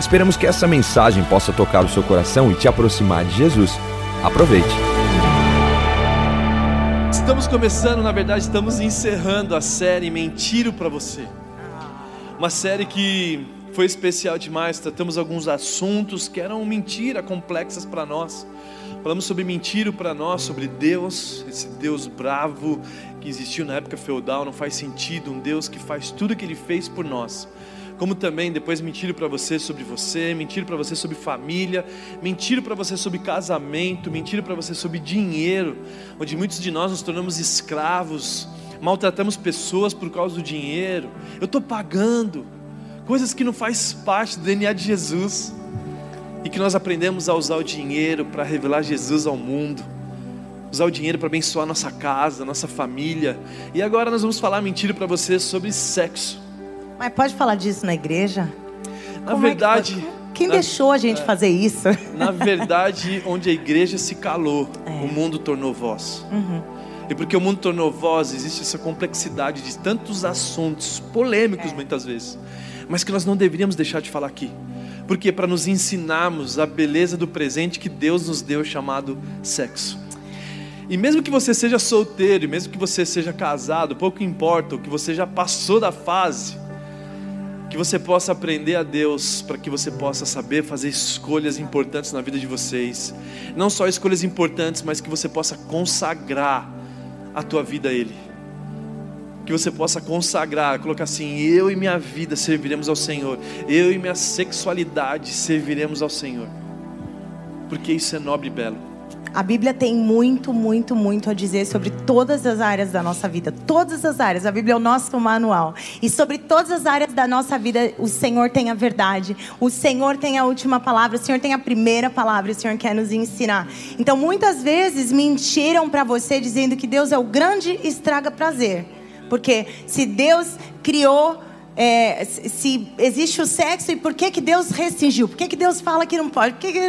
Esperamos que essa mensagem possa tocar o seu coração e te aproximar de Jesus. Aproveite. Estamos começando, na verdade, estamos encerrando a série Mentiro para você. Uma série que foi especial demais. Tratamos alguns assuntos que eram mentira complexas para nós. Falamos sobre mentira para nós, sobre Deus, esse Deus bravo que existiu na época feudal, não faz sentido, um Deus que faz tudo o que ele fez por nós como também depois mentir para você sobre você, mentir para você sobre família, mentir para você sobre casamento, mentir para você sobre dinheiro, onde muitos de nós nos tornamos escravos, maltratamos pessoas por causa do dinheiro. Eu estou pagando coisas que não faz parte do DNA de Jesus e que nós aprendemos a usar o dinheiro para revelar Jesus ao mundo usar o dinheiro para abençoar nossa casa, nossa família. E agora nós vamos falar mentira para você sobre sexo. Mas pode falar disso na igreja? Na Como verdade. É quem na, deixou a gente é, fazer isso? Na verdade, onde a igreja se calou, é. o mundo tornou voz. Uhum. E porque o mundo tornou voz, existe essa complexidade de tantos assuntos polêmicos é. muitas vezes, mas que nós não deveríamos deixar de falar aqui. Porque para nos ensinarmos a beleza do presente que Deus nos deu chamado sexo. E mesmo que você seja solteiro, mesmo que você seja casado, pouco importa, o que você já passou da fase, que você possa aprender a Deus, para que você possa saber fazer escolhas importantes na vida de vocês. Não só escolhas importantes, mas que você possa consagrar a tua vida a Ele. Que você possa consagrar, colocar assim: eu e minha vida serviremos ao Senhor, eu e minha sexualidade serviremos ao Senhor, porque isso é nobre e belo. A Bíblia tem muito, muito, muito a dizer sobre todas as áreas da nossa vida. Todas as áreas. A Bíblia é o nosso manual. E sobre todas as áreas da nossa vida, o Senhor tem a verdade. O Senhor tem a última palavra. O Senhor tem a primeira palavra. O Senhor quer nos ensinar. Então, muitas vezes mentiram para você dizendo que Deus é o grande estraga prazer. Porque se Deus criou é, se existe o sexo e por que, que Deus restringiu? Por que, que Deus fala que não pode? Por que, que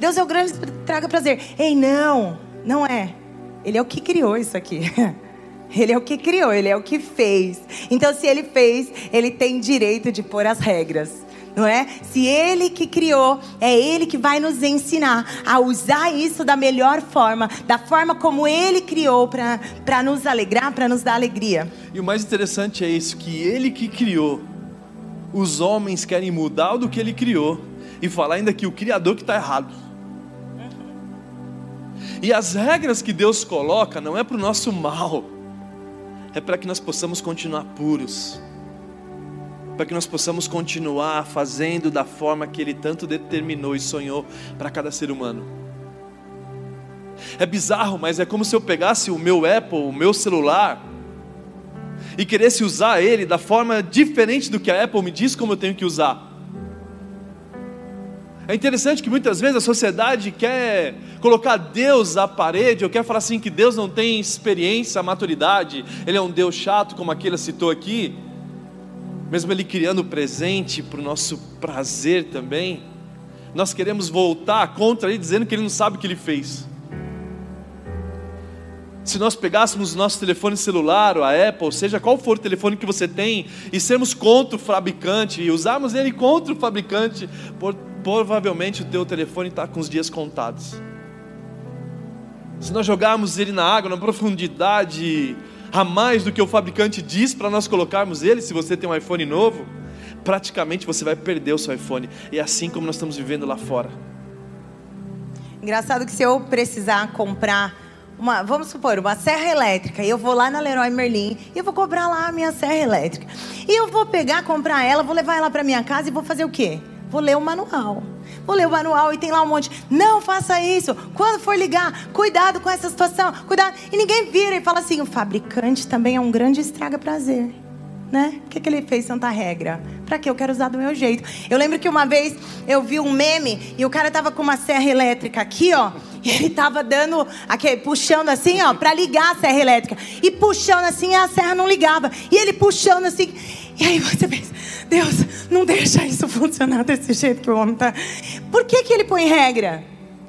Deus é o grande traga prazer? Ei, não, não é. Ele é o que criou isso aqui. Ele é o que criou, ele é o que fez. Então, se ele fez, ele tem direito de pôr as regras não é? Se Ele que criou, é Ele que vai nos ensinar a usar isso da melhor forma, da forma como Ele criou para nos alegrar, para nos dar alegria. E o mais interessante é isso: que Ele que criou, os homens querem mudar do que Ele criou e falar ainda que o Criador que está errado. E as regras que Deus coloca não é para o nosso mal, é para que nós possamos continuar puros para que nós possamos continuar fazendo da forma que Ele tanto determinou e sonhou para cada ser humano. É bizarro, mas é como se eu pegasse o meu Apple, o meu celular, e queresse usar ele da forma diferente do que a Apple me diz como eu tenho que usar. É interessante que muitas vezes a sociedade quer colocar Deus à parede, ou quer falar assim que Deus não tem experiência, maturidade, Ele é um Deus chato, como aquele citou aqui mesmo Ele criando o presente para o nosso prazer também, nós queremos voltar contra Ele, dizendo que Ele não sabe o que Ele fez. Se nós pegássemos o nosso telefone celular, ou a Apple, seja qual for o telefone que você tem, e sermos contra o fabricante, e usarmos ele contra o fabricante, provavelmente o teu telefone está com os dias contados. Se nós jogarmos ele na água, na profundidade a mais do que o fabricante diz para nós colocarmos ele, se você tem um iPhone novo, praticamente você vai perder o seu iPhone. E é assim como nós estamos vivendo lá fora. Engraçado que se eu precisar comprar uma, vamos supor, uma serra elétrica, e eu vou lá na Leroy Merlin e eu vou comprar lá a minha serra elétrica. E eu vou pegar, comprar ela, vou levar ela para minha casa e vou fazer o quê? Vou ler o manual. Vou ler o manual e tem lá um monte. Não faça isso. Quando for ligar, cuidado com essa situação. Cuidado. E ninguém vira e fala assim: o fabricante também é um grande estraga prazer. né? Por que, que ele fez tanta regra? Pra que eu quero usar do meu jeito? Eu lembro que uma vez eu vi um meme e o cara tava com uma serra elétrica aqui, ó. E ele tava dando, aqui, puxando assim, ó, pra ligar a serra elétrica. E puxando assim, a serra não ligava. E ele puxando assim. E aí você pensa, Deus, não deixa isso funcionar desse jeito que o homem tá. Por que, que ele põe regra?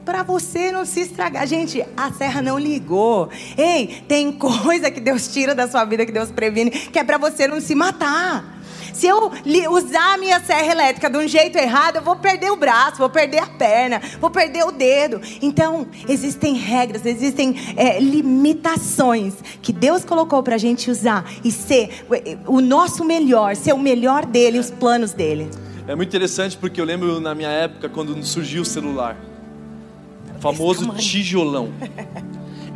para você não se estragar. Gente, a serra não ligou. Ei, tem coisa que Deus tira da sua vida, que Deus previne, que é para você não se matar. Se eu usar a minha serra elétrica de um jeito errado, eu vou perder o braço, vou perder a perna, vou perder o dedo. Então, existem regras, existem é, limitações que Deus colocou para a gente usar e ser o nosso melhor, ser o melhor dele, os planos dele. É muito interessante porque eu lembro na minha época quando surgiu o celular famoso tijolão.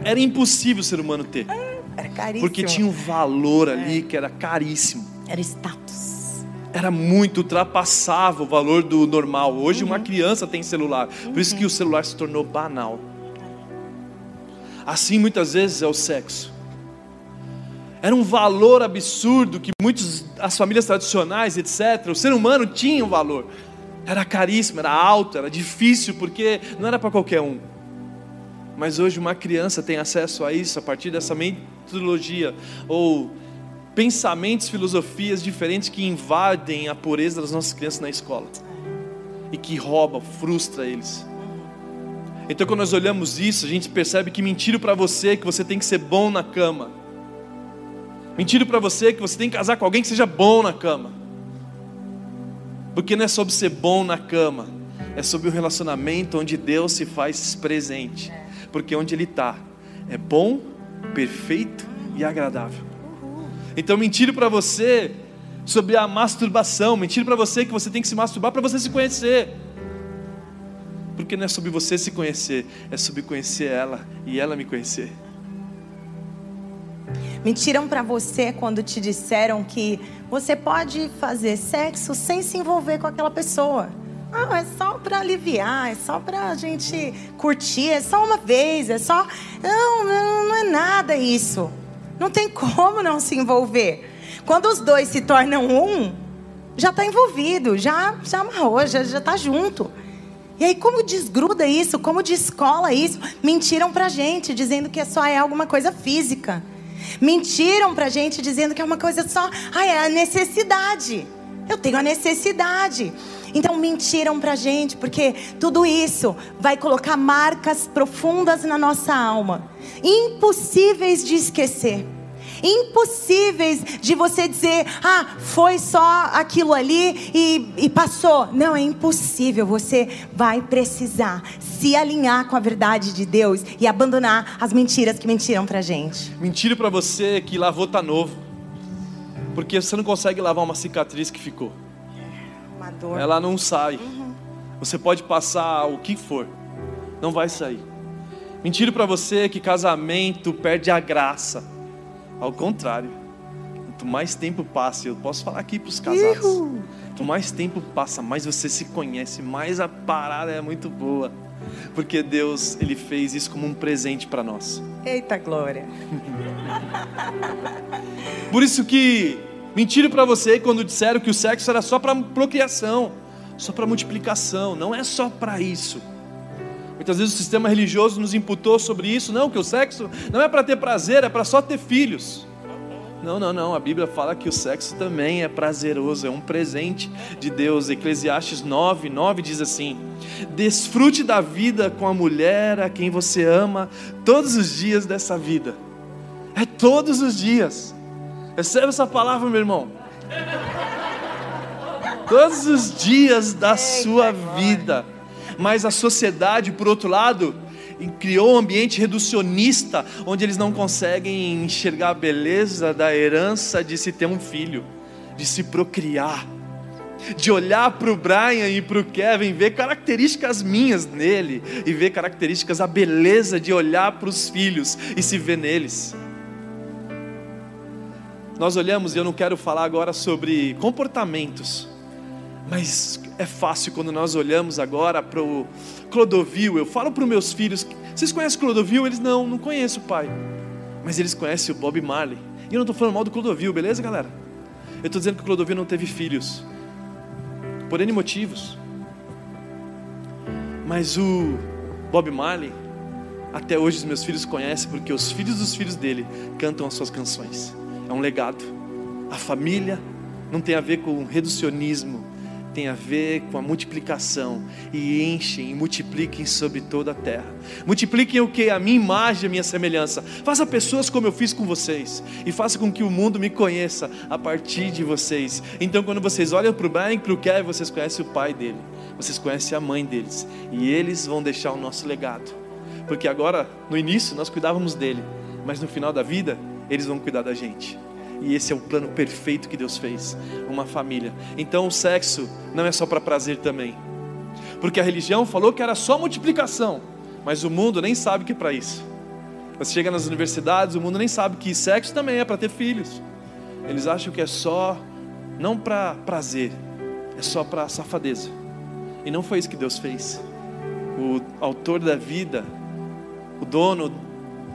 Era impossível o ser humano ter. Era caríssimo. Porque tinha um valor ali é. que era caríssimo. Era status. Era muito, ultrapassava o valor do normal. Hoje uhum. uma criança tem celular. Por isso que o celular se tornou banal. Assim muitas vezes é o sexo. Era um valor absurdo que muitos, as famílias tradicionais, etc., o ser humano tinha um valor. Era caríssimo, era alto, era difícil, porque não era para qualquer um. Mas hoje uma criança tem acesso a isso a partir dessa metodologia ou pensamentos, filosofias diferentes que invadem a pureza das nossas crianças na escola e que rouba, frustra eles. Então, quando nós olhamos isso, a gente percebe que mentiram para você que você tem que ser bom na cama. Mentiram para você que você tem que casar com alguém que seja bom na cama. Porque não é sobre ser bom na cama, é sobre um relacionamento onde Deus se faz presente. Porque onde Ele está é bom, perfeito e agradável. Então, mentira para você sobre a masturbação, mentira para você que você tem que se masturbar para você se conhecer. Porque não é sobre você se conhecer, é sobre conhecer ela e ela me conhecer. Mentiram para você quando te disseram que você pode fazer sexo sem se envolver com aquela pessoa. Ah, é só para aliviar, é só para a gente curtir, é só uma vez, é só. Não, não, não é nada isso. Não tem como não se envolver. Quando os dois se tornam um, já está envolvido, já, já amarrou, já está junto. E aí, como desgruda isso? Como descola isso? Mentiram pra gente, dizendo que só é alguma coisa física. Mentiram pra gente dizendo que é uma coisa só, ah, é a necessidade. Eu tenho a necessidade. Então mentiram pra gente, porque tudo isso vai colocar marcas profundas na nossa alma, impossíveis de esquecer impossíveis de você dizer, ah, foi só aquilo ali e, e passou. Não, é impossível. Você vai precisar se alinhar com a verdade de Deus e abandonar as mentiras que mentiram pra gente. Mentira para você que lavou tá novo. Porque você não consegue lavar uma cicatriz que ficou. Dor. Ela não sai. Uhum. Você pode passar o que for, não vai sair. Mentira para você que casamento perde a graça. Ao contrário, quanto mais tempo passa, eu posso falar aqui para os casados, quanto mais tempo passa, mais você se conhece, mais a parada é muito boa. Porque Deus, Ele fez isso como um presente para nós. Eita glória! Por isso que mentiram para você quando disseram que o sexo era só para procriação, só para multiplicação, não é só para isso. Muitas vezes o sistema religioso nos imputou sobre isso, não, que o sexo não é para ter prazer, é para só ter filhos. Não, não, não. A Bíblia fala que o sexo também é prazeroso, é um presente de Deus. Eclesiastes 9, 9 diz assim: Desfrute da vida com a mulher a quem você ama todos os dias dessa vida. É todos os dias. Recebe essa palavra, meu irmão. Todos os dias da sua vida mas a sociedade, por outro lado, criou um ambiente reducionista, onde eles não conseguem enxergar a beleza da herança de se ter um filho, de se procriar, de olhar para o Brian e para o Kevin, ver características minhas nele e ver características, a beleza de olhar para os filhos e se ver neles. Nós olhamos, e eu não quero falar agora sobre comportamentos, mas é fácil quando nós olhamos agora para o Clodovil. Eu falo para os meus filhos: vocês conhecem Clodovil? Eles não, não conheço, pai. Mas eles conhecem o Bob Marley. E eu não estou falando mal do Clodovil, beleza, galera? Eu estou dizendo que o Clodovil não teve filhos, por N motivos. Mas o Bob Marley, até hoje os meus filhos conhecem, porque os filhos dos filhos dele cantam as suas canções. É um legado. A família não tem a ver com reducionismo, tem a ver com a multiplicação e enchem e multipliquem sobre toda a terra. Multipliquem o que? A minha imagem, a minha semelhança. Faça pessoas como eu fiz com vocês e faça com que o mundo me conheça a partir de vocês. Então, quando vocês olham para o Brian e para o Kevin, vocês conhecem o pai dele, vocês conhecem a mãe deles e eles vão deixar o nosso legado. Porque agora, no início, nós cuidávamos dele, mas no final da vida, eles vão cuidar da gente. E esse é o plano perfeito que Deus fez, uma família. Então o sexo não é só para prazer também. Porque a religião falou que era só multiplicação, mas o mundo nem sabe que é para isso. Você chega nas universidades, o mundo nem sabe que sexo também é para ter filhos. Eles acham que é só não para prazer, é só para safadeza. E não foi isso que Deus fez. O autor da vida, o dono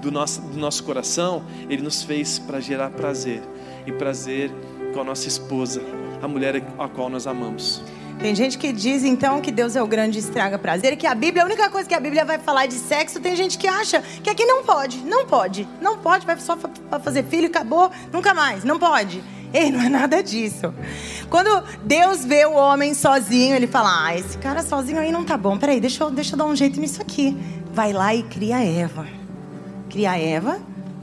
do nosso, do nosso coração, Ele nos fez para gerar prazer e prazer com a nossa esposa, a mulher a qual nós amamos. Tem gente que diz então que Deus é o grande estraga prazer, que a Bíblia, a única coisa que a Bíblia vai falar de sexo, tem gente que acha que aqui não pode, não pode, não pode, vai só para fazer filho, acabou, nunca mais, não pode. Ei, não é nada disso. Quando Deus vê o homem sozinho, ele fala: Ah, esse cara sozinho aí não tá bom. Peraí, deixa eu, deixa eu dar um jeito nisso aqui. Vai lá e cria Eva. Cria Eva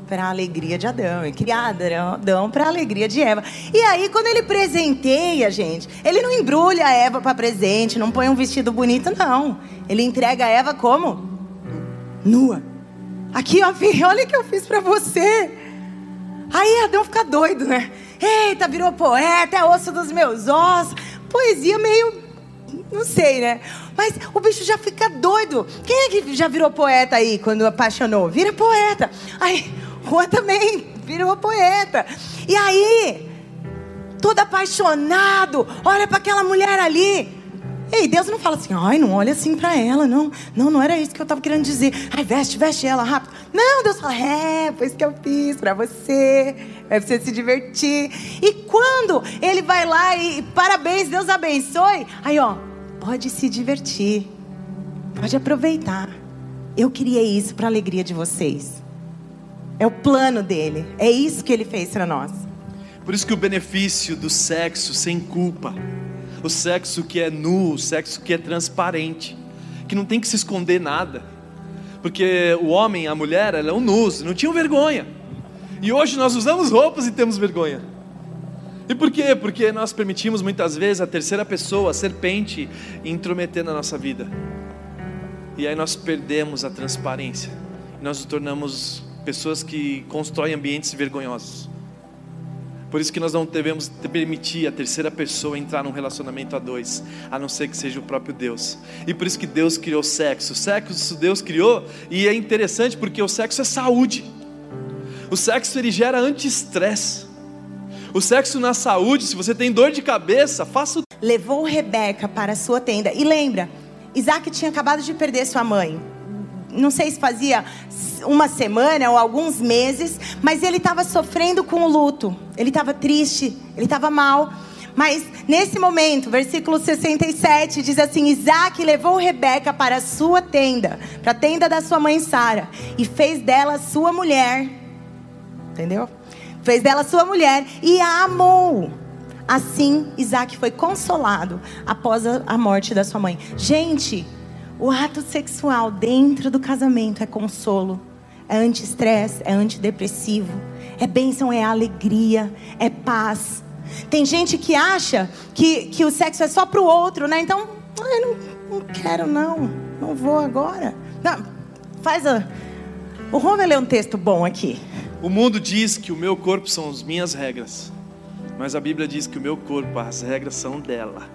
para a alegria de Adão e criar Adão para a alegria de Eva. E aí, quando ele presenteia, gente, ele não embrulha a Eva para presente, não põe um vestido bonito, não. Ele entrega a Eva como? Nua. Aqui, ó, olha o que eu fiz para você. Aí Adão fica doido, né? Eita, virou poeta, é osso dos meus ossos. Poesia meio. Não sei, né? Mas o bicho já fica doido. Quem é que já virou poeta aí quando apaixonou? Vira poeta. Aí Juan também virou poeta. E aí, todo apaixonado, olha para aquela mulher ali. Ei, Deus não fala assim, ai, não olha assim para ela, não. Não, não era isso que eu estava querendo dizer. Ai, veste, veste ela rápido. Não, Deus fala, é, foi isso que eu fiz para você. É pra você se divertir. E quando ele vai lá e parabéns, Deus abençoe. Aí, ó, pode se divertir. Pode aproveitar. Eu criei isso para a alegria de vocês. É o plano dele. É isso que ele fez para nós. Por isso que o benefício do sexo sem culpa, o sexo que é nu, o sexo que é transparente, que não tem que se esconder nada. Porque o homem, a mulher, eram nus, não tinham vergonha. E hoje nós usamos roupas e temos vergonha. E por quê? Porque nós permitimos muitas vezes a terceira pessoa, a serpente, intrometer na nossa vida. E aí nós perdemos a transparência. Nós nos tornamos pessoas que constroem ambientes vergonhosos. Por isso que nós não devemos permitir a terceira pessoa entrar num relacionamento a dois, a não ser que seja o próprio Deus. E por isso que Deus criou sexo. O sexo Deus criou e é interessante porque o sexo é saúde. O sexo ele gera anti-estresse. O sexo na saúde, se você tem dor de cabeça, faça o Levou Rebeca para sua tenda. E lembra, Isaac tinha acabado de perder sua mãe. Não sei se fazia uma semana ou alguns meses, mas ele estava sofrendo com o luto. Ele estava triste, ele estava mal. Mas nesse momento, versículo 67 diz assim: Isaac levou Rebeca para a sua tenda, para a tenda da sua mãe Sara, e fez dela sua mulher. Entendeu? Fez dela sua mulher e a amou. Assim, Isaac foi consolado após a morte da sua mãe. Gente, o ato sexual dentro do casamento é consolo é anti-estresse, é antidepressivo, é bênção, é alegria, é paz. Tem gente que acha que, que o sexo é só para o outro, né? Então, eu não, não quero, não. Não vou agora. Não, faz a. O vai ler um texto bom aqui. O mundo diz que o meu corpo são as minhas regras, mas a Bíblia diz que o meu corpo, as regras são dela,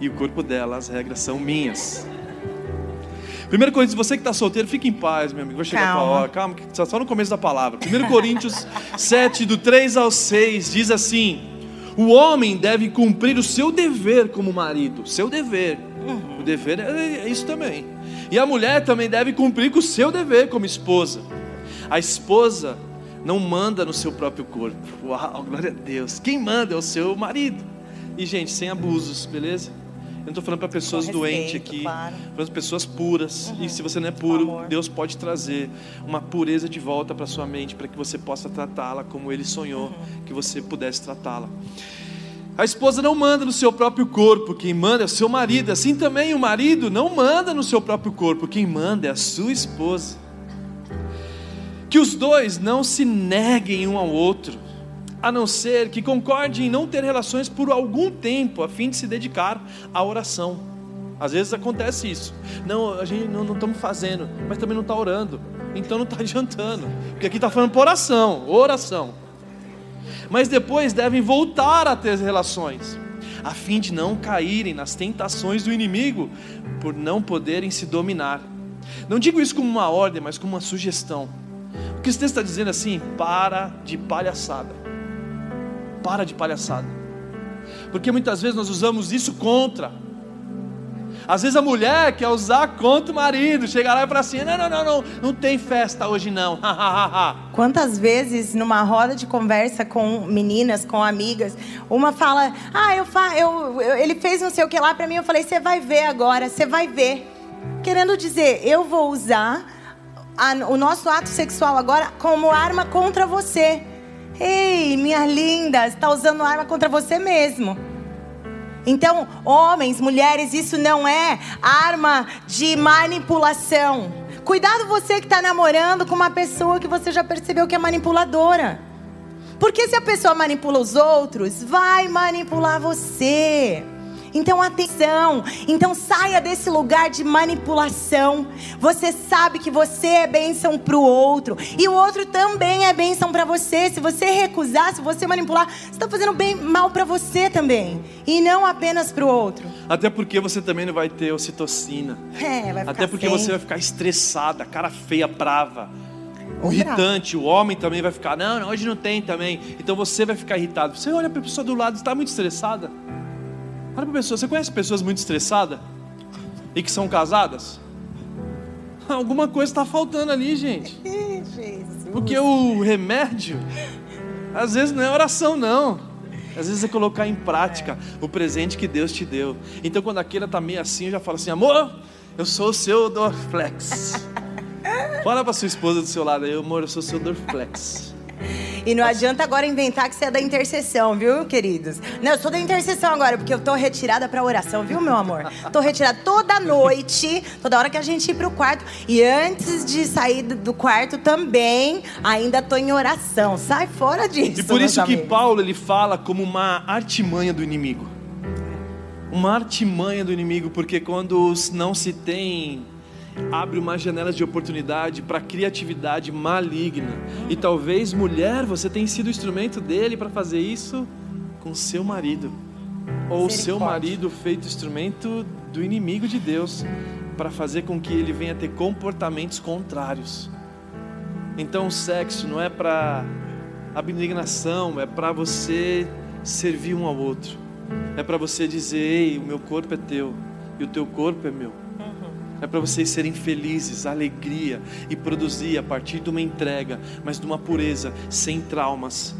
e o corpo dela, as regras são minhas. Primeiro Coríntios, você que está solteiro, fique em paz, meu amigo. Vai chegar Calma. a hora. Calma, que só no começo da palavra. 1 Coríntios 7, do 3 ao 6, diz assim: O homem deve cumprir o seu dever como marido. Seu dever. Uhum. O dever é, é isso também. E a mulher também deve cumprir com o seu dever como esposa. A esposa não manda no seu próprio corpo. Uau, glória a Deus. Quem manda é o seu marido. E, gente, sem abusos, beleza? Eu não estou falando para pessoas doentes aqui, claro. falando para pessoas puras. Uhum. E se você não é puro. Deus pode trazer uma pureza de volta para sua mente, para que você possa tratá-la como Ele sonhou Uhum. que você pudesse tratá-la. A esposa não manda no seu próprio corpo, quem manda é o seu marido. Assim também o marido não manda no seu próprio corpo, quem manda é a sua esposa. Que os dois não se neguem um ao outro, a não ser que concordem em não ter relações por algum tempo, a fim de se dedicar à oração. Às vezes acontece isso. Não, a gente não, estamos fazendo, mas também não está orando. Então não está adiantando. Porque aqui está falando por oração, oração. Mas depois devem voltar a ter relações, a fim de não caírem nas tentações do inimigo, por não poderem se dominar. Não digo isso como uma ordem, mas como uma sugestão. O esse texto está dizendo assim, para de palhaçada. Para de palhaçada. Porque muitas vezes nós usamos isso contra. Às vezes a mulher quer usar contra o marido, chega lá e fala assim: não, não, não, não, não tem festa hoje não. Quantas vezes numa roda de conversa com meninas, com amigas, uma fala: "Ah, eu, fa eu, eu- ele fez não sei o que lá pra mim". Eu falei: "Você vai ver agora, você vai ver". Querendo dizer, eu vou usar a- o nosso ato sexual agora como arma contra você. Ei, minha linda, está usando arma contra você mesmo. Então, homens, mulheres, isso não é arma de manipulação. Cuidado você que está namorando com uma pessoa que você já percebeu que é manipuladora. Porque se a pessoa manipula os outros, vai manipular você. Então atenção, então saia desse lugar de manipulação. Você sabe que você é bênção para o outro e o outro também é bênção para você. Se você recusar, se você manipular, você está fazendo bem mal para você também e não apenas para o outro. Até porque você também não vai ter ocitocina. É, vai ficar Até porque sem. você vai ficar estressada, cara feia, brava. Irritante, o homem também vai ficar, não, não, hoje não tem também. Então você vai ficar irritado. Você olha para a pessoa do lado, está muito estressada. Olha para pessoa, você conhece pessoas muito estressadas? E que são casadas? Alguma coisa está faltando ali, gente. Porque o remédio, às vezes não é oração, não. Às vezes é colocar em prática o presente que Deus te deu. Então, quando aquele tá meio assim, eu já falo assim: amor, eu sou o seu Dorflex. Fala pra sua esposa do seu lado aí, amor, eu sou o seu Dorflex. E não adianta agora inventar que você é da intercessão, viu, queridos? Não, eu sou da intercessão agora, porque eu tô retirada pra oração, viu, meu amor? Tô retirada toda noite, toda hora que a gente ir pro quarto. E antes de sair do- quarto também, ainda tô em oração. Sai fora disso. E por isso que amigos. Paulo ele fala como uma artimanha do inimigo. Uma artimanha do inimigo, porque quando não se tem abre uma janela de oportunidade para criatividade maligna. E talvez mulher, você tenha sido o instrumento dele para fazer isso com seu marido. Ou seu marido feito instrumento do inimigo de Deus para fazer com que ele venha ter comportamentos contrários. Então o sexo não é para abnegação, é para você servir um ao outro. É para você dizer, ei, o meu corpo é teu e o teu corpo é meu. É para vocês serem felizes, alegria e produzir a partir de uma entrega, mas de uma pureza, sem traumas,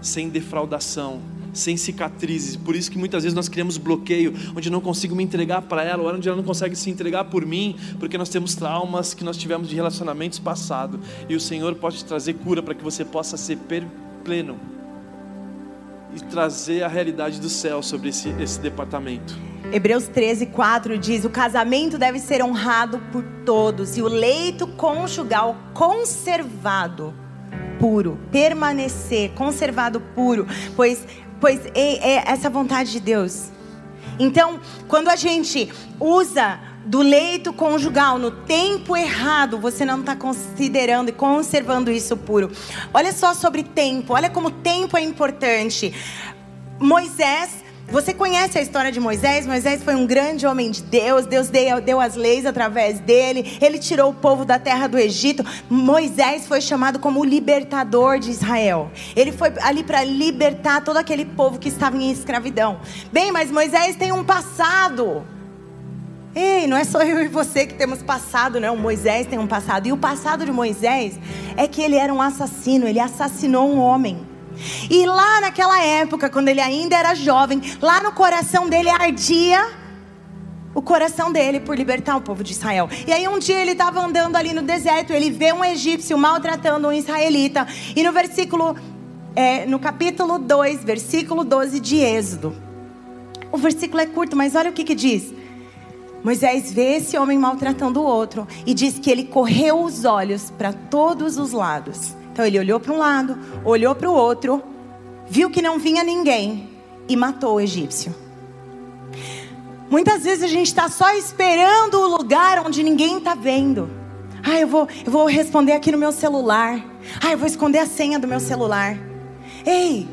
sem defraudação, sem cicatrizes. Por isso que muitas vezes nós criamos bloqueio, onde não consigo me entregar para ela, ou onde ela não consegue se entregar por mim, porque nós temos traumas que nós tivemos de relacionamentos passados. E o Senhor pode trazer cura para que você possa ser pleno e trazer a realidade do céu sobre esse, esse departamento. Hebreus 13, 4 diz: O casamento deve ser honrado por todos e o leito conjugal conservado puro, permanecer conservado puro, pois, pois é, é essa vontade de Deus. Então, quando a gente usa do leito conjugal no tempo errado, você não está considerando e conservando isso puro. Olha só sobre tempo, olha como tempo é importante. Moisés você conhece a história de Moisés? Moisés foi um grande homem de Deus. Deus deu, deu as leis através dele. Ele tirou o povo da terra do Egito. Moisés foi chamado como o libertador de Israel. Ele foi ali para libertar todo aquele povo que estava em escravidão. Bem, mas Moisés tem um passado. Ei, não é só eu e você que temos passado, não. Moisés tem um passado. E o passado de Moisés é que ele era um assassino, ele assassinou um homem. E lá naquela época, quando ele ainda era jovem, lá no coração dele ardia o coração dele por libertar o povo de Israel. E aí um dia ele estava andando ali no deserto, ele vê um egípcio maltratando um israelita. E no versículo, é, no capítulo 2, versículo 12 de Êxodo. O versículo é curto, mas olha o que que diz. Moisés vê esse homem maltratando o outro e diz que ele correu os olhos para todos os lados. Então ele olhou para um lado, olhou para o outro, viu que não vinha ninguém e matou o egípcio. Muitas vezes a gente está só esperando o lugar onde ninguém está vendo. Ah, eu vou, eu vou responder aqui no meu celular. Ah, eu vou esconder a senha do meu celular. Ei,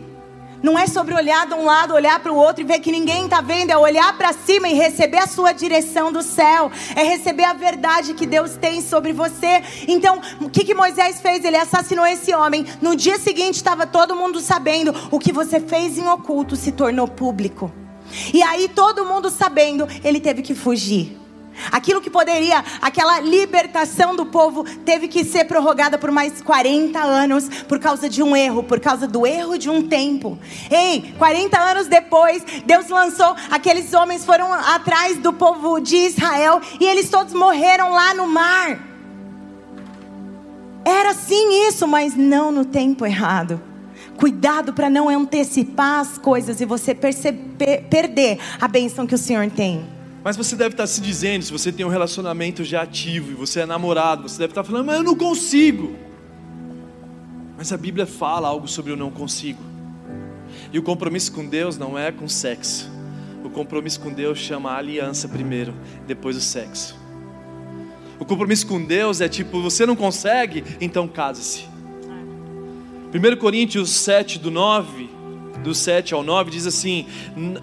não é sobre olhar de um lado, olhar para o outro e ver que ninguém está vendo, é olhar para cima e receber a sua direção do céu, é receber a verdade que Deus tem sobre você. Então, o que, que Moisés fez? Ele assassinou esse homem. No dia seguinte, estava todo mundo sabendo. O que você fez em oculto se tornou público. E aí, todo mundo sabendo, ele teve que fugir. Aquilo que poderia, aquela libertação do povo, teve que ser prorrogada por mais 40 anos por causa de um erro, por causa do erro de um tempo. Ei, 40 anos depois, Deus lançou, aqueles homens foram atrás do povo de Israel e eles todos morreram lá no mar. Era sim isso, mas não no tempo errado. Cuidado para não antecipar as coisas e você perceber, perder a bênção que o Senhor tem. Mas você deve estar se dizendo, se você tem um relacionamento já ativo e você é namorado, você deve estar falando, mas eu não consigo. Mas a Bíblia fala algo sobre o não consigo. E o compromisso com Deus não é com sexo. O compromisso com Deus chama a aliança primeiro, depois o sexo. O compromisso com Deus é tipo, você não consegue, então case-se. 1 Coríntios 7, do 9, do 7 ao 9 diz assim,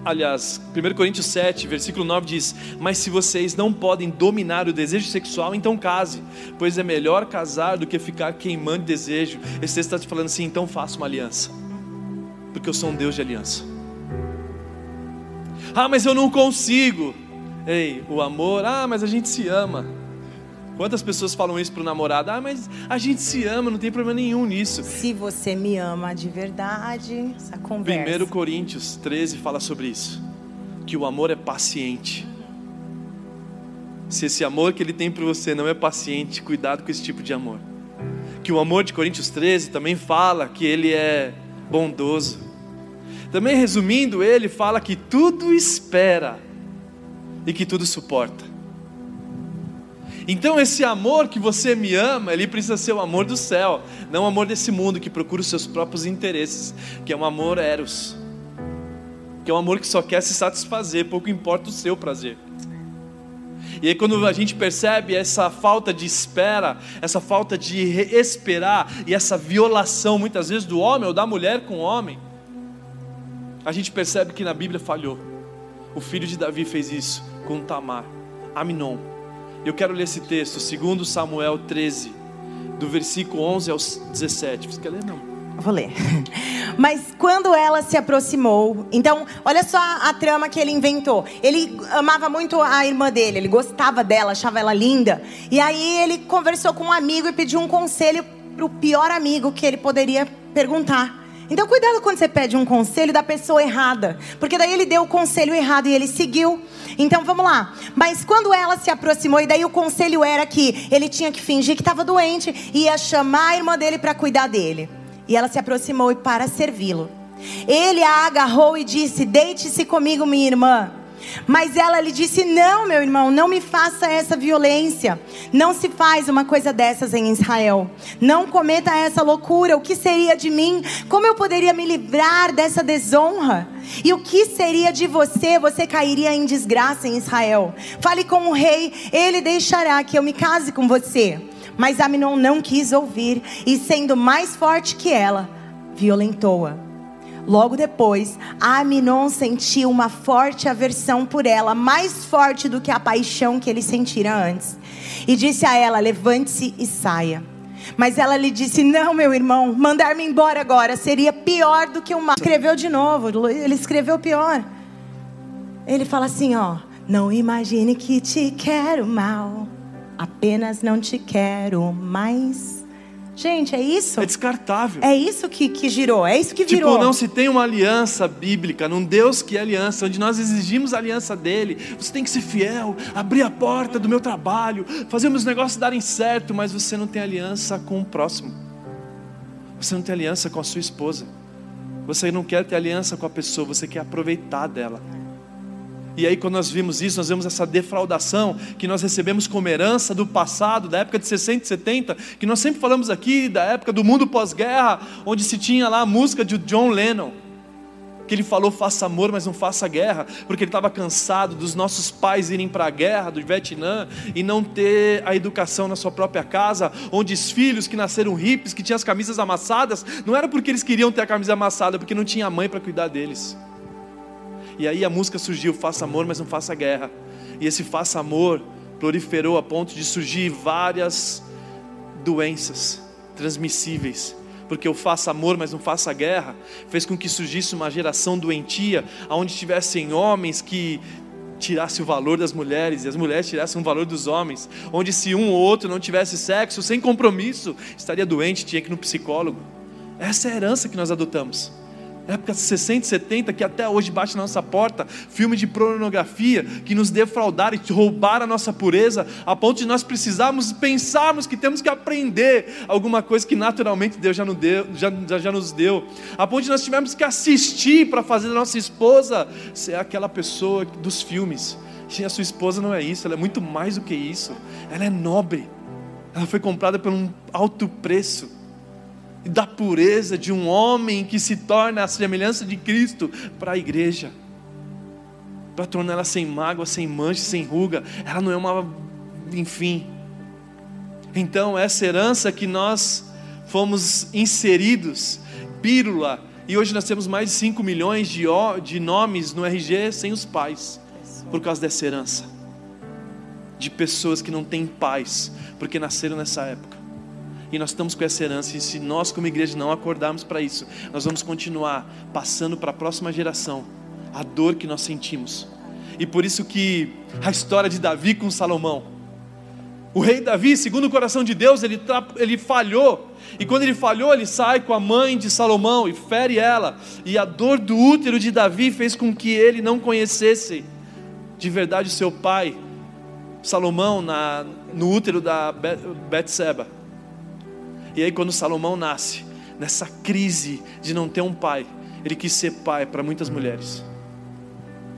aliás, 1 Coríntios 7, versículo 9 diz: Mas se vocês não podem dominar o desejo sexual, então case, pois é melhor casar do que ficar queimando desejo. Esse texto está te falando assim: então faça uma aliança, porque eu sou um Deus de aliança. Ah, mas eu não consigo. Ei, o amor, ah, mas a gente se ama. Quantas pessoas falam isso pro namorado? Ah, mas a gente se ama, não tem problema nenhum nisso. Se você me ama de verdade, essa conversa. 1 Coríntios 13 fala sobre isso. Que o amor é paciente. Se esse amor que ele tem por você não é paciente, cuidado com esse tipo de amor. Que o amor de Coríntios 13 também fala que ele é bondoso. Também resumindo, ele fala que tudo espera e que tudo suporta. Então esse amor que você me ama, ele precisa ser o amor do céu, não o amor desse mundo que procura os seus próprios interesses, que é um amor eros, que é um amor que só quer se satisfazer, pouco importa o seu prazer. E aí quando a gente percebe essa falta de espera, essa falta de esperar e essa violação muitas vezes do homem ou da mulher com o homem, a gente percebe que na Bíblia falhou. O filho de Davi fez isso com Tamar, Aminon eu quero ler esse texto, segundo Samuel 13, do versículo 11 ao 17. Você quer ler não? Vou ler. Mas quando ela se aproximou, então, olha só a trama que ele inventou. Ele amava muito a irmã dele, ele gostava dela, achava ela linda. E aí ele conversou com um amigo e pediu um conselho para o pior amigo que ele poderia perguntar. Então, cuidado quando você pede um conselho da pessoa errada, porque daí ele deu o conselho errado e ele seguiu. Então, vamos lá. Mas quando ela se aproximou, e daí o conselho era que ele tinha que fingir que estava doente e ia chamar a irmã dele para cuidar dele. E ela se aproximou e para servi-lo. Ele a agarrou e disse: Deite-se comigo, minha irmã. Mas ela lhe disse: Não, meu irmão, não me faça essa violência. Não se faz uma coisa dessas em Israel. Não cometa essa loucura. O que seria de mim? Como eu poderia me livrar dessa desonra? E o que seria de você? Você cairia em desgraça em Israel. Fale com o rei, ele deixará que eu me case com você. Mas Aminon não quis ouvir, e sendo mais forte que ela, violentou-a. Logo depois, Aminon sentiu uma forte aversão por ela, mais forte do que a paixão que ele sentira antes. E disse a ela: Levante-se e saia. Mas ela lhe disse: Não, meu irmão, mandar-me embora agora seria pior do que o mal. Escreveu de novo, ele escreveu pior. Ele fala assim: Ó, Não imagine que te quero mal, apenas não te quero mais. Gente, é isso? É descartável. É isso que, que girou, é isso que virou. Tipo, não se tem uma aliança bíblica, num Deus que é aliança, onde nós exigimos a aliança dele. Você tem que ser fiel, abrir a porta do meu trabalho, fazer meus negócios darem certo, mas você não tem aliança com o próximo. Você não tem aliança com a sua esposa. Você não quer ter aliança com a pessoa, você quer aproveitar dela. E aí, quando nós vimos isso, nós vemos essa defraudação que nós recebemos como herança do passado, da época de 60 e 70, que nós sempre falamos aqui, da época do mundo pós-guerra, onde se tinha lá a música de John Lennon, que ele falou: faça amor, mas não faça guerra, porque ele estava cansado dos nossos pais irem para a guerra do Vietnã e não ter a educação na sua própria casa, onde os filhos que nasceram hippies, que tinham as camisas amassadas, não era porque eles queriam ter a camisa amassada, porque não tinha mãe para cuidar deles. E aí a música surgiu, faça amor, mas não faça guerra. E esse faça amor proliferou a ponto de surgir várias doenças transmissíveis. Porque o faça amor, mas não faça guerra, fez com que surgisse uma geração doentia, onde tivessem homens que tirasse o valor das mulheres e as mulheres tirassem o valor dos homens, onde se um ou outro não tivesse sexo sem compromisso, estaria doente, tinha que ir no psicólogo. Essa é a herança que nós adotamos época 60, 70, que até hoje bate na nossa porta, filme de pornografia que nos defraudaram e roubaram a nossa pureza, a ponto de nós precisarmos pensarmos que temos que aprender alguma coisa que naturalmente Deus já nos deu, já, já nos deu, a ponto de nós tivemos que assistir para fazer a nossa esposa ser aquela pessoa dos filmes. E a sua esposa não é isso, ela é muito mais do que isso, ela é nobre, ela foi comprada por um alto preço e da pureza de um homem que se torna a semelhança de Cristo para a igreja, para torná-la sem mágoa, sem mancha, sem ruga. Ela não é uma, enfim. Então, essa herança que nós fomos inseridos, pílula, e hoje nós temos mais de 5 milhões de, de nomes no RG sem os pais, por causa dessa herança, de pessoas que não têm pais, porque nasceram nessa época. E nós estamos com essa herança, e se nós, como igreja, não acordarmos para isso, nós vamos continuar passando para a próxima geração a dor que nós sentimos. E por isso que a história de Davi com Salomão. O rei Davi, segundo o coração de Deus, ele, ele falhou. E quando ele falhou, ele sai com a mãe de Salomão e fere ela. E a dor do útero de Davi fez com que ele não conhecesse de verdade seu pai, Salomão, na, no útero da Betseba. E aí, quando Salomão nasce, nessa crise de não ter um pai, ele quis ser pai para muitas mulheres.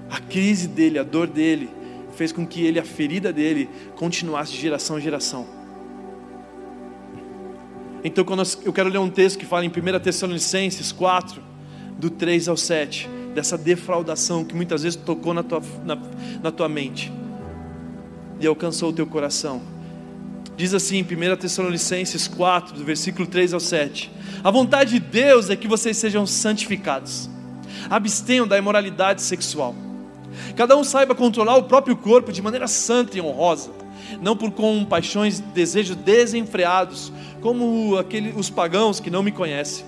A crise dele, a dor dele, fez com que ele, a ferida dele, continuasse de geração em geração. Então, quando eu quero ler um texto que fala em 1 Tessalonicenses 4, do 3 ao 7, dessa defraudação que muitas vezes tocou na tua, na, na tua mente e alcançou o teu coração. Diz assim em 1 Tessalonicenses 4, do versículo 3 ao 7: A vontade de Deus é que vocês sejam santificados, abstenham da imoralidade sexual. Cada um saiba controlar o próprio corpo de maneira santa e honrosa, não por com paixões e desejos desenfreados, como aquele, os pagãos que não me conhecem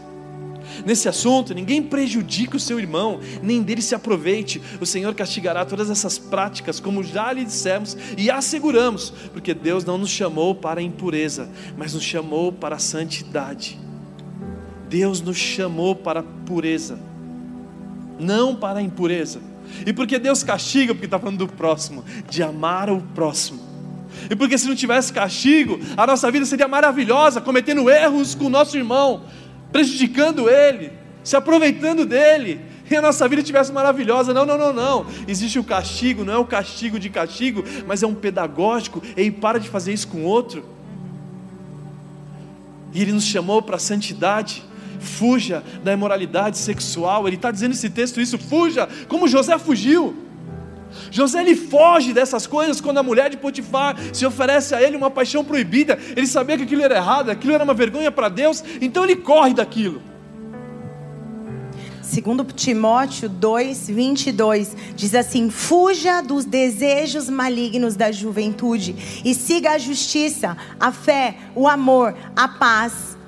Nesse assunto, ninguém prejudique o seu irmão, nem dele se aproveite. O Senhor castigará todas essas práticas, como já lhe dissemos e asseguramos, porque Deus não nos chamou para a impureza, mas nos chamou para a santidade. Deus nos chamou para a pureza, não para a impureza. E porque Deus castiga, porque está falando do próximo, de amar o próximo. E porque se não tivesse castigo, a nossa vida seria maravilhosa, cometendo erros com o nosso irmão, prejudicando ele, se aproveitando dele, e a nossa vida tivesse maravilhosa. Não, não, não, não. Existe o castigo, não é o castigo de castigo, mas é um pedagógico. Ei, para de fazer isso com outro. E ele nos chamou para a santidade. Fuja da imoralidade sexual. Ele está dizendo nesse texto isso, fuja, como José fugiu. José ele foge dessas coisas quando a mulher de Potifar se oferece a ele uma paixão proibida. Ele sabia que aquilo era errado, aquilo era uma vergonha para Deus, então ele corre daquilo. Segundo Timóteo 2, 22, diz assim: Fuja dos desejos malignos da juventude e siga a justiça, a fé, o amor, a paz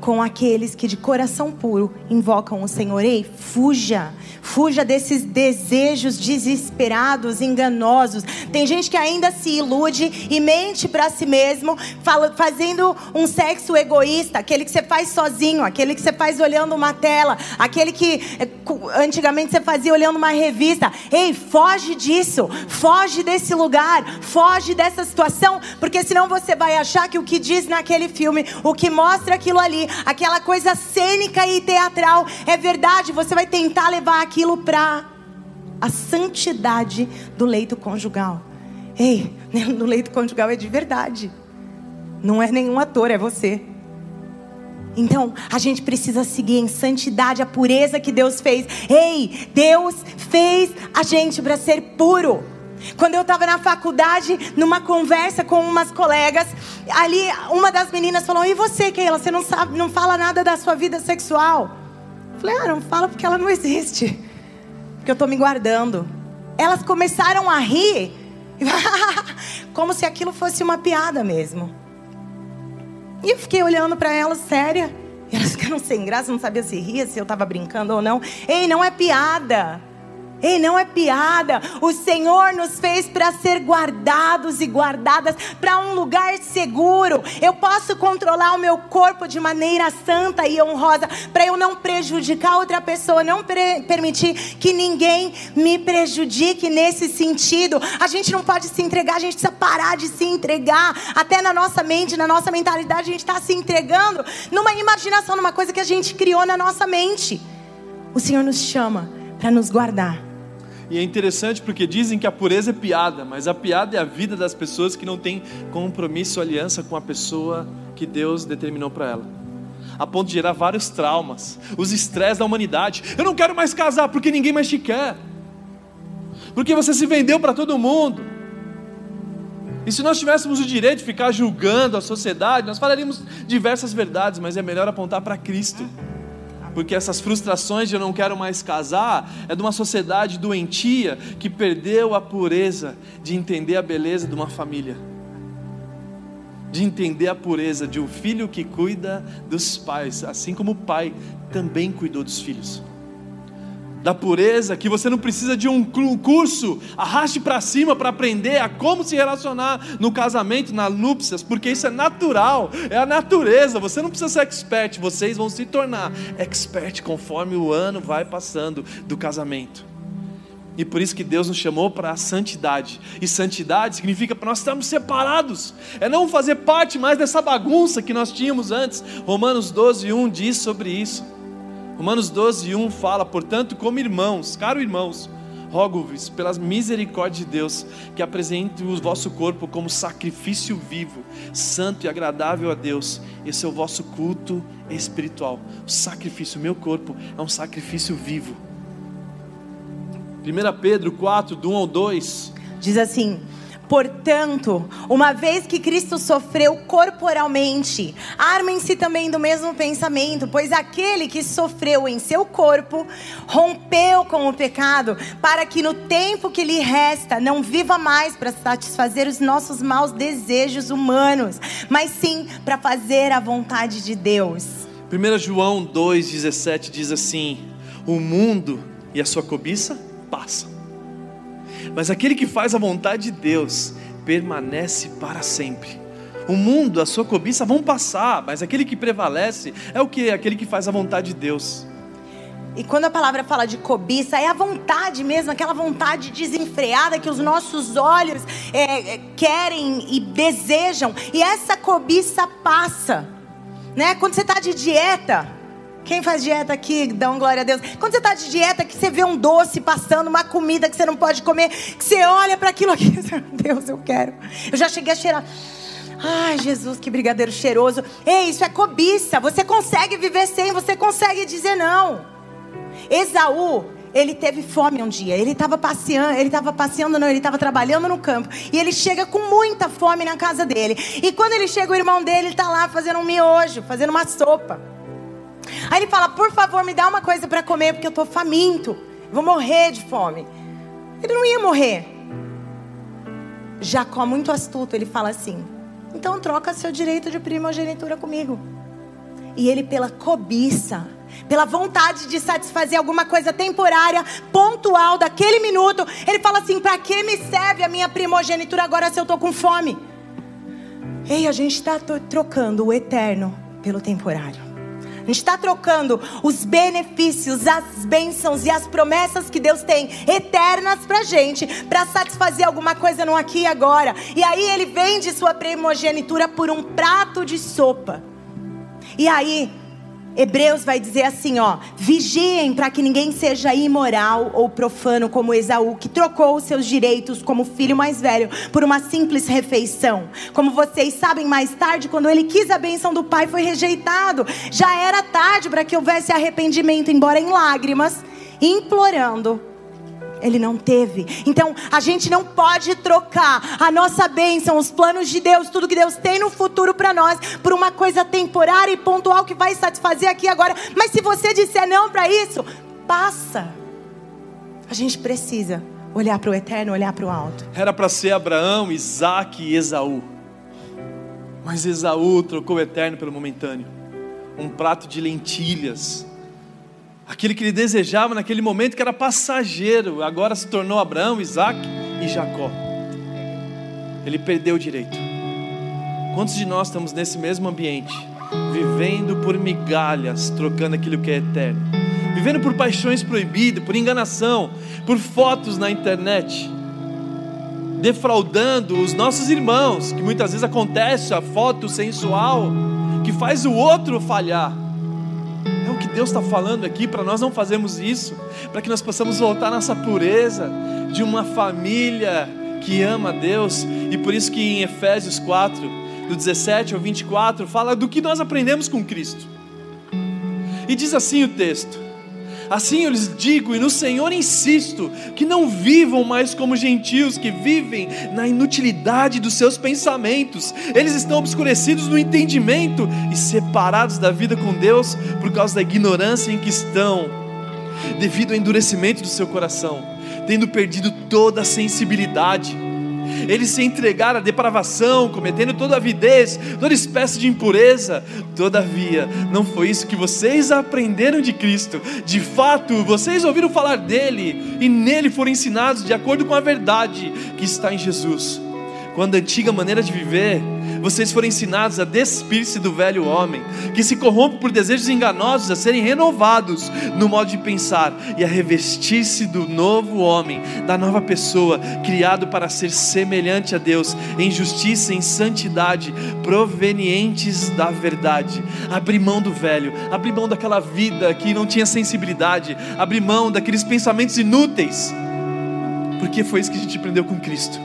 com aqueles que de coração puro invocam o Senhor. Ei, fuja. Fuja desses desejos desesperados, enganosos. Tem gente que ainda se ilude e mente para si mesmo, fazendo um sexo egoísta, aquele que você faz sozinho, aquele que você faz olhando uma tela, aquele que eh, antigamente você fazia olhando uma revista. Ei, foge disso. Foge desse lugar. Foge dessa situação, porque senão você vai achar que o que diz naquele filme, o que mostra aquilo ali, aquela coisa cênica e teatral é verdade. Você vai tentar levar aquilo para a santidade do leito conjugal. Ei, no leito conjugal é de verdade. Não é nenhum ator, é você. Então, a gente precisa seguir em santidade a pureza que Deus fez. Ei, Deus fez a gente para ser puro. Quando eu estava na faculdade, numa conversa com umas colegas, ali uma das meninas falou: "E você, Keila, você não sabe, não fala nada da sua vida sexual?" Eu falei: "Ah, não fala porque ela não existe." porque eu estou me guardando. Elas começaram a rir, como se aquilo fosse uma piada mesmo. E eu fiquei olhando para elas séria. E elas ficaram sem graça, não sabia se ria, se eu estava brincando ou não. Ei, não é piada. Ei, não é piada. O Senhor nos fez para ser guardados e guardadas para um lugar seguro. Eu posso controlar o meu corpo de maneira santa e honrosa para eu não prejudicar outra pessoa, não permitir que ninguém me prejudique nesse sentido. A gente não pode se entregar, a gente precisa parar de se entregar. Até na nossa mente, na nossa mentalidade, a gente está se entregando numa imaginação, numa coisa que a gente criou na nossa mente. O Senhor nos chama para nos guardar e é interessante porque dizem que a pureza é piada, mas a piada é a vida das pessoas que não têm compromisso, aliança com a pessoa que Deus determinou para ela. A ponto de gerar vários traumas, os estresses da humanidade. Eu não quero mais casar porque ninguém mais te quer. Porque você se vendeu para todo mundo. E se nós tivéssemos o direito de ficar julgando a sociedade, nós falaríamos diversas verdades, mas é melhor apontar para Cristo porque essas frustrações de eu não quero mais casar é de uma sociedade doentia que perdeu a pureza de entender a beleza de uma família, de entender a pureza de um filho que cuida dos pais, assim como o pai também cuidou dos filhos da pureza, que você não precisa de um curso, arraste para cima para aprender a como se relacionar no casamento, na núpcias, porque isso é natural, é a natureza. Você não precisa ser expert, vocês vão se tornar expert conforme o ano vai passando do casamento. E por isso que Deus nos chamou para a santidade. E santidade significa para nós estarmos separados. É não fazer parte mais dessa bagunça que nós tínhamos antes. Romanos 12, 1 diz sobre isso. Romanos 12, 1 fala: Portanto, como irmãos, caro irmãos, rogo-vos, pelas misericórdias de Deus, que apresente o vosso corpo como sacrifício vivo, santo e agradável a Deus. Esse é o vosso culto espiritual. O sacrifício, meu corpo é um sacrifício vivo. 1 Pedro 4, do 1 ao 2. Diz assim: Portanto, uma vez que Cristo sofreu corporalmente, armem-se também do mesmo pensamento, pois aquele que sofreu em seu corpo rompeu com o pecado, para que no tempo que lhe resta não viva mais para satisfazer os nossos maus desejos humanos, mas sim para fazer a vontade de Deus. 1 João 2,17 diz assim: O mundo e a sua cobiça passam mas aquele que faz a vontade de Deus permanece para sempre. O mundo, a sua cobiça vão passar, mas aquele que prevalece é o que? Aquele que faz a vontade de Deus. E quando a palavra fala de cobiça, é a vontade mesmo, aquela vontade desenfreada que os nossos olhos é, é, querem e desejam. E essa cobiça passa. Né? Quando você está de dieta, quem faz dieta aqui, dá um glória a Deus. Quando você está de dieta, que você vê um doce passando, uma comida que você não pode comer, que você olha para aquilo aqui, Deus, eu quero. Eu já cheguei a cheirar. Ai, Jesus, que brigadeiro cheiroso. Ei, isso é cobiça. Você consegue viver sem, você consegue dizer não. Esaú, ele teve fome um dia. Ele estava passeando, ele estava passeando, não, ele estava trabalhando no campo. E ele chega com muita fome na casa dele. E quando ele chega, o irmão dele está lá fazendo um miojo, fazendo uma sopa. Aí ele fala: Por favor, me dá uma coisa para comer, porque eu estou faminto. Vou morrer de fome. Ele não ia morrer. Jacó, muito astuto, ele fala assim: Então troca seu direito de primogenitura comigo. E ele, pela cobiça, pela vontade de satisfazer alguma coisa temporária, pontual, daquele minuto, ele fala assim: para que me serve a minha primogenitura agora se eu estou com fome? Ei, a gente está trocando o eterno pelo temporário. Gente está trocando os benefícios, as bênçãos e as promessas que Deus tem eternas para gente, para satisfazer alguma coisa no aqui e agora. E aí ele vende sua primogenitura por um prato de sopa. E aí Hebreus vai dizer assim, ó: vigiem para que ninguém seja imoral ou profano como Esaú, que trocou os seus direitos como filho mais velho por uma simples refeição. Como vocês sabem, mais tarde, quando ele quis a bênção do pai, foi rejeitado. Já era tarde para que houvesse arrependimento, embora em lágrimas, implorando ele não teve. Então, a gente não pode trocar a nossa bênção, os planos de Deus, tudo que Deus tem no futuro para nós, por uma coisa temporária e pontual que vai satisfazer aqui agora. Mas se você disser não para isso, passa. A gente precisa olhar para o eterno, olhar para o alto. Era para ser Abraão, Isaac e Esaú. Mas Esaú trocou o eterno pelo momentâneo. Um prato de lentilhas Aquele que ele desejava naquele momento que era passageiro, agora se tornou Abraão, Isaac e Jacó. Ele perdeu o direito. Quantos de nós estamos nesse mesmo ambiente, vivendo por migalhas, trocando aquilo que é eterno, vivendo por paixões proibidas, por enganação, por fotos na internet, defraudando os nossos irmãos, que muitas vezes acontece a foto sensual que faz o outro falhar que Deus está falando aqui para nós não fazermos isso, para que nós possamos voltar nessa pureza de uma família que ama a Deus, e por isso que em Efésios 4, do 17 ao 24, fala do que nós aprendemos com Cristo. E diz assim o texto: Assim eu lhes digo, e no Senhor insisto, que não vivam mais como gentios que vivem na inutilidade dos seus pensamentos. Eles estão obscurecidos no entendimento e separados da vida com Deus por causa da ignorância em que estão, devido ao endurecimento do seu coração, tendo perdido toda a sensibilidade eles se entregaram à depravação, cometendo toda avidez, toda espécie de impureza. Todavia, não foi isso que vocês aprenderam de Cristo. De fato, vocês ouviram falar dele e nele foram ensinados de acordo com a verdade que está em Jesus. Quando a antiga maneira de viver vocês foram ensinados a despir-se do velho homem, que se corrompe por desejos enganosos, a serem renovados no modo de pensar e a revestir-se do novo homem, da nova pessoa, criado para ser semelhante a Deus, em justiça em santidade, provenientes da verdade. Abrir mão do velho, abrir mão daquela vida que não tinha sensibilidade, abrir mão daqueles pensamentos inúteis, porque foi isso que a gente aprendeu com Cristo.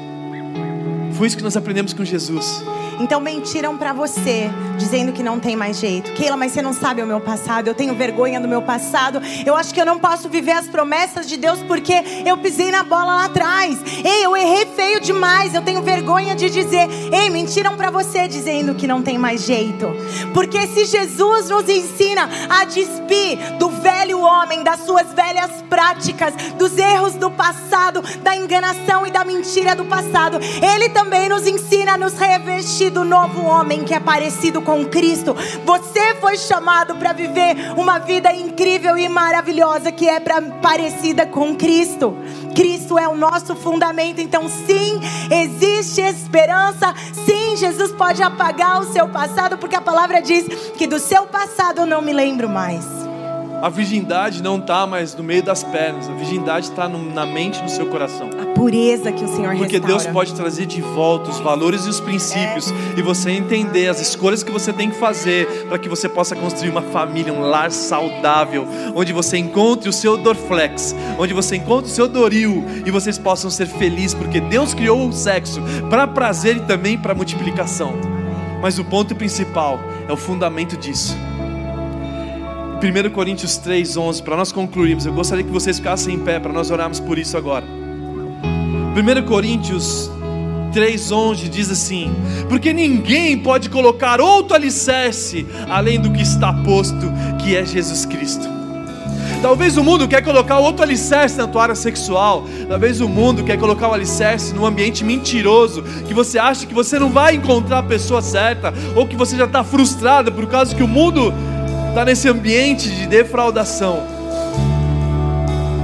Foi isso que nós aprendemos com Jesus. Então mentiram para você, dizendo que não tem mais jeito. Keila, mas você não sabe o meu passado. Eu tenho vergonha do meu passado. Eu acho que eu não posso viver as promessas de Deus porque eu pisei na bola lá atrás. Ei, eu errei feio demais. Eu tenho vergonha de dizer. Ei, mentiram para você, dizendo que não tem mais jeito. Porque se Jesus nos ensina a despir do velho homem, das suas velhas práticas, dos erros do passado, da enganação e da mentira do passado, Ele também nos ensina a nos revestir do novo homem que é parecido com Cristo. Você foi chamado para viver uma vida incrível e maravilhosa que é pra, parecida com Cristo. Cristo é o nosso fundamento, então sim, existe esperança. Sim, Jesus pode apagar o seu passado, porque a palavra diz que do seu passado eu não me lembro mais. A virgindade não está mais no meio das pernas, a virgindade está na mente, no seu coração. A pureza que o Senhor Porque restaura. Deus pode trazer de volta os valores e os princípios é. e você entender as escolhas que você tem que fazer para que você possa construir uma família, um lar saudável, onde você encontre o seu Dorflex, onde você encontre o seu Doril e vocês possam ser felizes, porque Deus criou o sexo para prazer e também para multiplicação. Mas o ponto principal é o fundamento disso 1 Coríntios 3, 11, para nós concluirmos, eu gostaria que vocês ficassem em pé para nós orarmos por isso agora. 1 Coríntios 3,11 diz assim: Porque ninguém pode colocar outro alicerce além do que está posto, que é Jesus Cristo. Talvez o mundo quer colocar outro alicerce na tua área sexual. Talvez o mundo quer colocar o um alicerce num ambiente mentiroso, que você acha que você não vai encontrar a pessoa certa, ou que você já está frustrado por causa que o mundo está nesse ambiente de defraudação,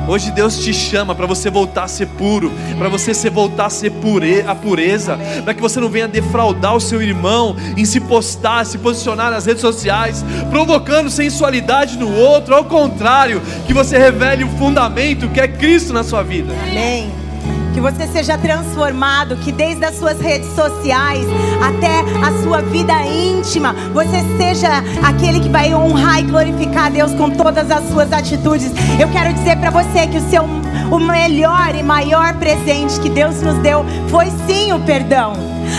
Hoje Deus te chama para você voltar a ser puro, para você se voltar a ser pure, a pureza, para que você não venha defraudar o seu irmão em se postar, se posicionar nas redes sociais, provocando sensualidade no outro, ao contrário, que você revele o fundamento que é Cristo na sua vida. Amém que você seja transformado, que desde as suas redes sociais até a sua vida íntima, você seja aquele que vai honrar e glorificar Deus com todas as suas atitudes. Eu quero dizer para você que o seu o melhor e maior presente que Deus nos deu foi sim o perdão.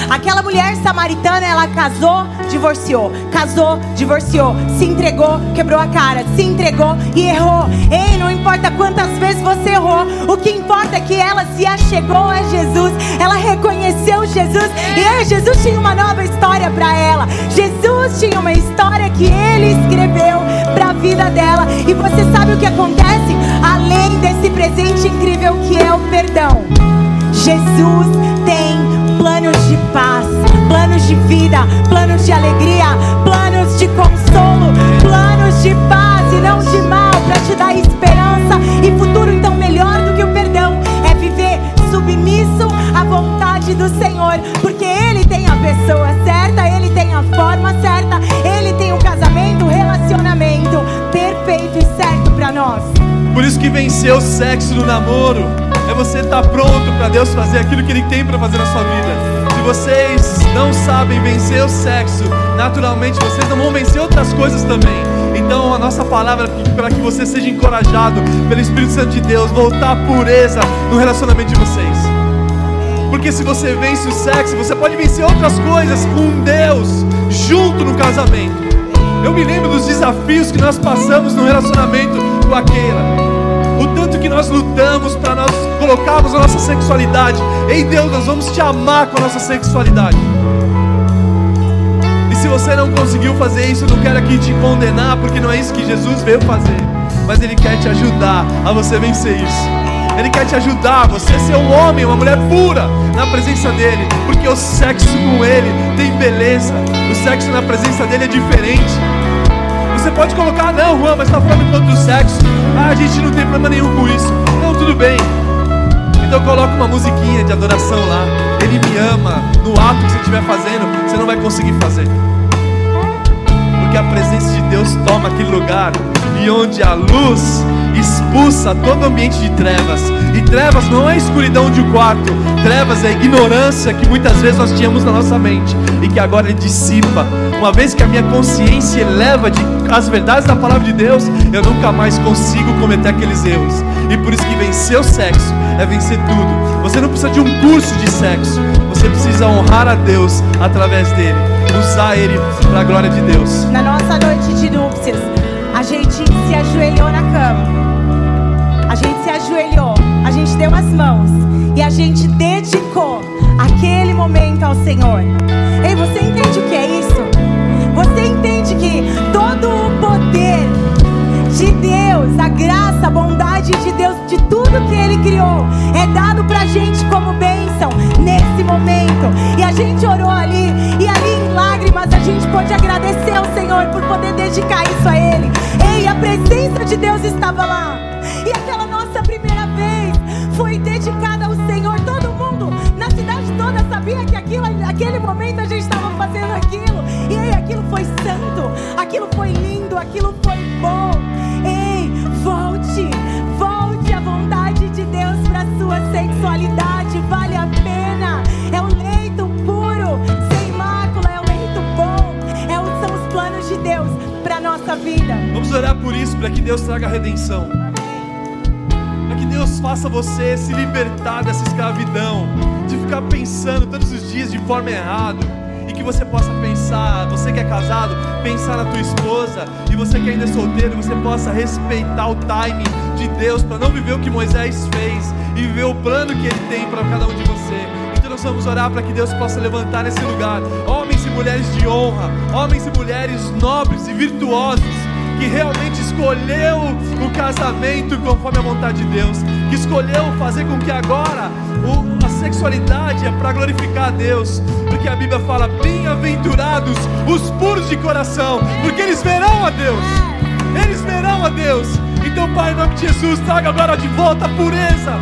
Aquela mulher samaritana, ela casou, divorciou, casou, divorciou, se entregou, quebrou a cara, se entregou e errou. Ei, não importa quantas vezes você errou, o que importa é que ela se achegou a Jesus, ela reconheceu Jesus e ei, Jesus tinha uma nova história para ela. Jesus tinha uma história que ele escreveu para a vida dela. E você sabe o que acontece? Além desse presente incrível que é o perdão, Jesus tem planos de paz, planos de vida, planos de alegria, planos de consolo, planos de paz e não de mal, para te dar esperança e futuro submisso à vontade do Senhor, porque Ele tem a pessoa certa, Ele tem a forma certa, Ele tem o casamento, o relacionamento perfeito e certo para nós. Por isso que vencer o sexo no namoro é você estar tá pronto para Deus fazer aquilo que Ele tem para fazer na sua vida. Se vocês não sabem vencer o sexo, naturalmente vocês não vão vencer outras coisas também. Então a nossa palavra é para que você seja encorajado pelo Espírito Santo de Deus, voltar à pureza no relacionamento de vocês. Porque se você vence o sexo, você pode vencer outras coisas com Deus junto no casamento. Eu me lembro dos desafios que nós passamos no relacionamento com a Keila o tanto que nós lutamos para nós colocarmos a nossa sexualidade. Ei Deus, nós vamos te amar com a nossa sexualidade. E se você não conseguiu fazer isso, eu não quero aqui te condenar, porque não é isso que Jesus veio fazer. Mas Ele quer te ajudar a você vencer isso. Ele quer te ajudar, você ser um homem, uma mulher pura na presença dele, porque o sexo com ele tem beleza, o sexo na presença dele é diferente. Você pode colocar, não, Juan, mas está falando contra o sexo. Ah, a gente não tem problema nenhum com isso. Não, tudo bem. Então coloca uma musiquinha de adoração lá. Ele me ama. No ato que você estiver fazendo, você não vai conseguir fazer. Porque a presença de Deus toma aquele lugar e onde a luz expulsa todo ambiente de trevas. E trevas não é a escuridão de um quarto, trevas é a ignorância que muitas vezes nós tínhamos na nossa mente e que agora ele dissipa. Uma vez que a minha consciência eleva de as verdades da palavra de Deus, eu nunca mais consigo cometer aqueles erros. E por isso que vencer o sexo é vencer tudo. Você não precisa de um curso de sexo, você precisa honrar a Deus através dele, usar ele para a glória de Deus. Na nossa noite de núpcias, a gente se ajoelhou na cama. Deu as mãos e a gente dedicou aquele momento ao Senhor. Ei, você entende o que é isso? Você entende que todo o poder de Deus, a graça, a bondade de Deus, de tudo que Ele criou, é dado pra gente como bênção nesse momento. E a gente orou ali, e ali em lágrimas a gente pode agradecer ao Senhor por poder dedicar isso a Ele. Ei, a presença de Deus estava lá. E aquela foi dedicada ao Senhor. Todo mundo na cidade toda sabia que aquilo, aquele momento a gente estava fazendo aquilo. E aí aquilo foi santo, aquilo foi lindo, aquilo foi bom. Ei, volte, volte à vontade de Deus para sua sexualidade. Vale a pena. É um leito puro, sem mácula, é um leito bom. É, são os planos de Deus para nossa vida. Vamos orar por isso, para que Deus traga redenção. Deus faça você se libertar dessa escravidão, de ficar pensando todos os dias de forma errada. E que você possa pensar, você que é casado, pensar na tua esposa, e você que ainda é solteiro, você possa respeitar o timing de Deus para não viver o que Moisés fez e viver o plano que ele tem para cada um de você. Então nós vamos orar para que Deus possa levantar nesse lugar homens e mulheres de honra, homens e mulheres nobres e virtuosos que realmente escolheu o casamento conforme a vontade de Deus, que escolheu fazer com que agora o, a sexualidade é para glorificar a Deus, porque a Bíblia fala: bem-aventurados os puros de coração, porque eles verão a Deus. Eles verão a Deus. Então, Pai, em nome de Jesus, traga agora de volta a pureza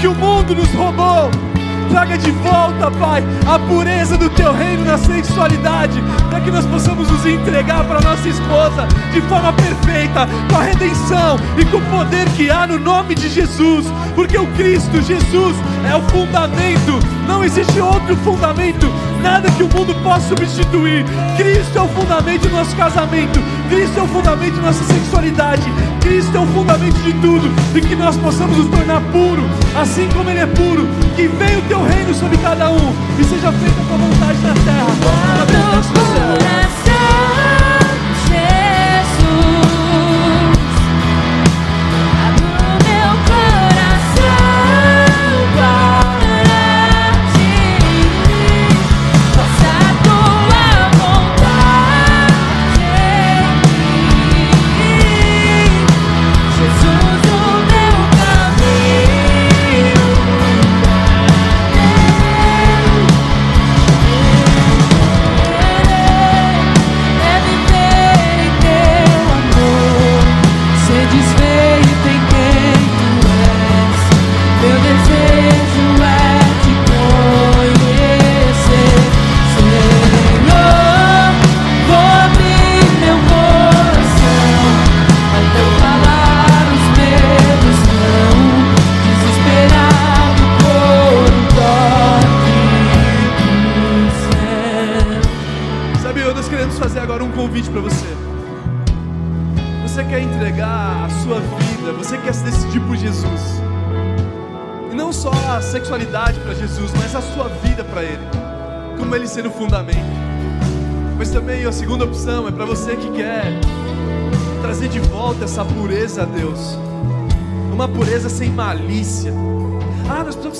que o mundo nos roubou. Traga de volta, Pai, a pureza do teu reino na sexualidade, para que nós possamos nos entregar para nossa esposa de forma perfeita, com a redenção e com o poder que há no nome de Jesus, porque o Cristo, Jesus, é o fundamento, não existe outro fundamento, nada que o mundo possa substituir. Cristo é o fundamento do nosso casamento, Cristo é o fundamento da nossa sexualidade, Cristo é o fundamento de tudo, e que nós possamos nos tornar puro, assim como Ele é puro, que venha o teu reino sobre cada um. E seja feita a tua vontade na terra, como acontece no céu.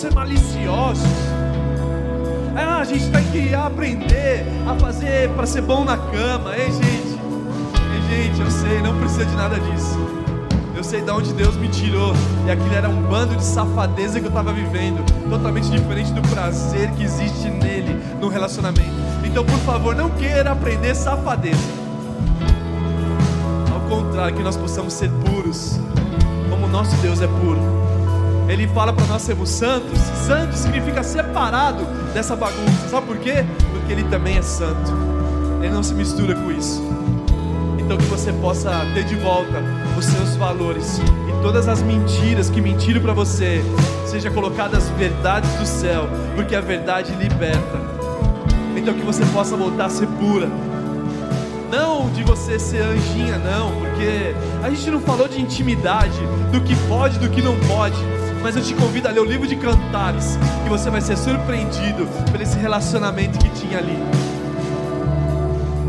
Ser maliciosos. Ah, a gente tem que aprender a fazer para ser bom na cama, hein, gente? Ei, gente, eu sei, não precisa de nada disso. Eu sei de onde Deus me tirou. E aquilo era um bando de safadeza que eu estava vivendo. Totalmente diferente do prazer que existe nele, no relacionamento. Então, por favor, não queira aprender safadeza contrário, que nós possamos ser puros, como o nosso Deus é puro. Ele fala para nós sermos santos. Santo significa separado dessa bagunça. Sabe por quê? Porque Ele também é santo. Ele não se mistura com isso. Então que você possa ter de volta os seus valores e todas as mentiras que mentiram para você, seja colocadas as verdades do céu, porque a verdade liberta. Então que você possa voltar a ser pura, não de você ser anjinha, não, porque a gente não falou de intimidade, do que pode, do que não pode. Mas eu te convido a ler o livro de Cantares, que você vai ser surpreendido por esse relacionamento que tinha ali.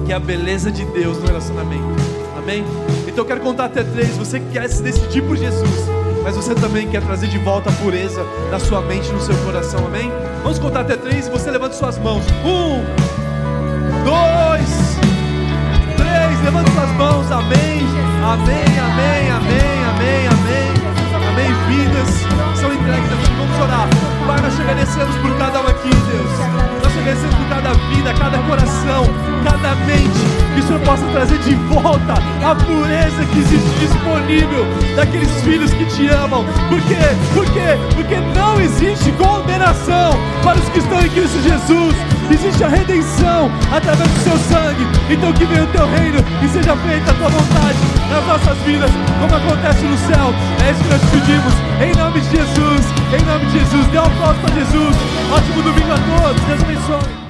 Que é a beleza de Deus no relacionamento. Amém? Então eu quero contar até três. Você quer se decidir por Jesus, mas você também quer trazer de volta a pureza da sua mente no seu coração. Amém? Vamos contar até três e você levanta suas mãos. Um, dois, levante suas mãos, amém, amém, amém, amém, amém, amém, amém. Vidas são entregues a ti. Vamos orar. Pai, nós te agradecemos por cada um aqui, Deus. Nós te agradecemos por cada vida, cada coração, cada mente. Que o Senhor possa trazer de volta a pureza que existe disponível daqueles filhos que te amam. Por quê? Por quê? Porque não existe condenação para os que estão em Cristo Jesus existe a redenção através do seu sangue. Então que venha o teu reino e seja feita a tua vontade nas nossas vidas, como acontece no céu. É isso que nós pedimos, em nome de Jesus, em nome de Jesus. Dê um aplauso para Jesus. Ótimo domingo a todos, Deus abençoe.